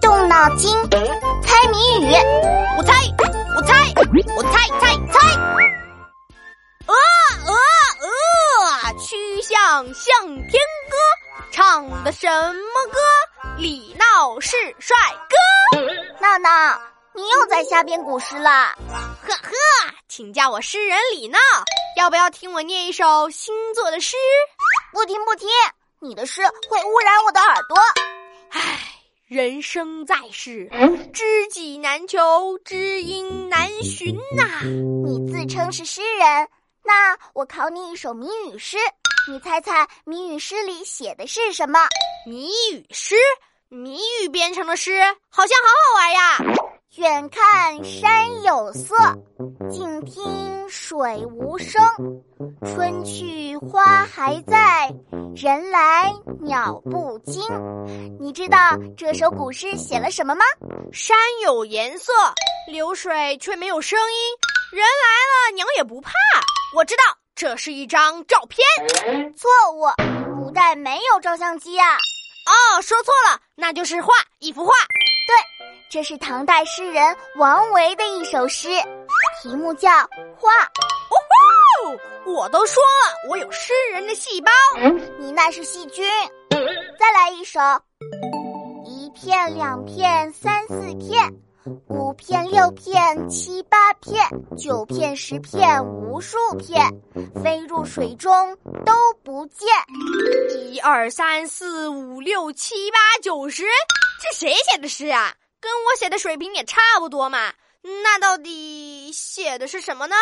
动脑筋，猜谜语。我猜，我猜，我猜猜猜。鹅鹅鹅，曲项向天歌，唱的什么歌？李闹是帅哥。闹闹，你又在瞎编古诗了。呵呵，请叫我诗人李闹。要不要听我念一首新作的诗？不听不听，你的诗会污染我的耳朵。唉。人生在世，知己难求，知音难寻呐。你自称是诗人，那我考你一首谜语诗，你猜猜谜语诗里写的是什么？谜语诗，谜语编成的诗，好像好好玩呀。远看山有色，近听水无声。春去花还在，人来鸟不惊。你知道这首古诗写了什么吗？山有颜色，流水却没有声音。人来了，鸟也不怕。我知道，这是一张照片。错误，古代没有照相机啊。哦，说错了，那就是画一幅画。对。这是唐代诗人王维的一首诗，题目叫《画》。哦吼！我都说了，我有诗人的细胞。你那是细菌。再来一首：一片、两片、三四片，五片、六片、七八片，九片、十片，无数片，飞入水中都不见。一二三四五六七八九十，这谁写的诗啊？跟我写的水平也差不多嘛，那到底写的是什么呢？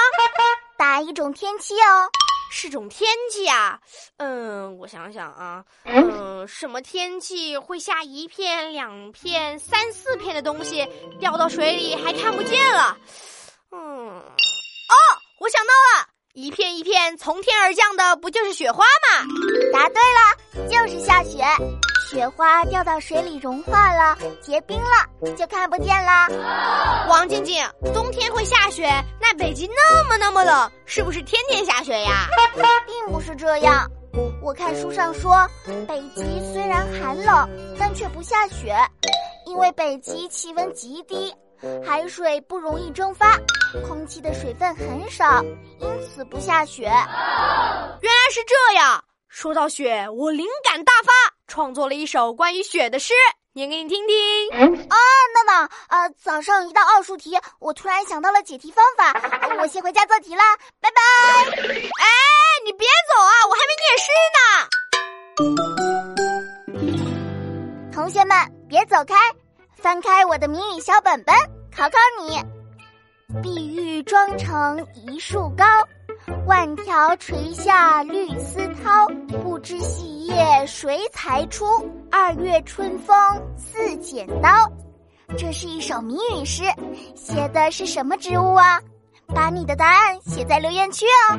答一种天气哦，是种天气啊。嗯，我想想啊，嗯，什么天气会下一片、两片、三四片的东西掉到水里还看不见了？嗯，哦，我想到了，一片一片从天而降的不就是雪花吗？答对了，就是下雪。雪花掉到水里融化了，结冰了，就看不见了。王静静，冬天会下雪，那北极那么那么冷，是不是天天下雪呀？并不是这样，我看书上说，北极虽然寒冷，但却不下雪，因为北极气温极低，海水不容易蒸发，空气的水分很少，因此不下雪。原来是这样。说到雪，我灵感大发，创作了一首关于雪的诗，念给你听听。啊，闹闹，呃，早上一道奥数题，我突然想到了解题方法，我先回家做题了，拜拜。哎，你别走啊，我还没念诗呢。同学们，别走开，翻开我的谜语小本本，考考你。碧玉妆成一树高。万条垂下绿丝绦，不知细叶谁裁出？二月春风似剪刀。这是一首谜语诗，写的是什么植物啊？把你的答案写在留言区哦。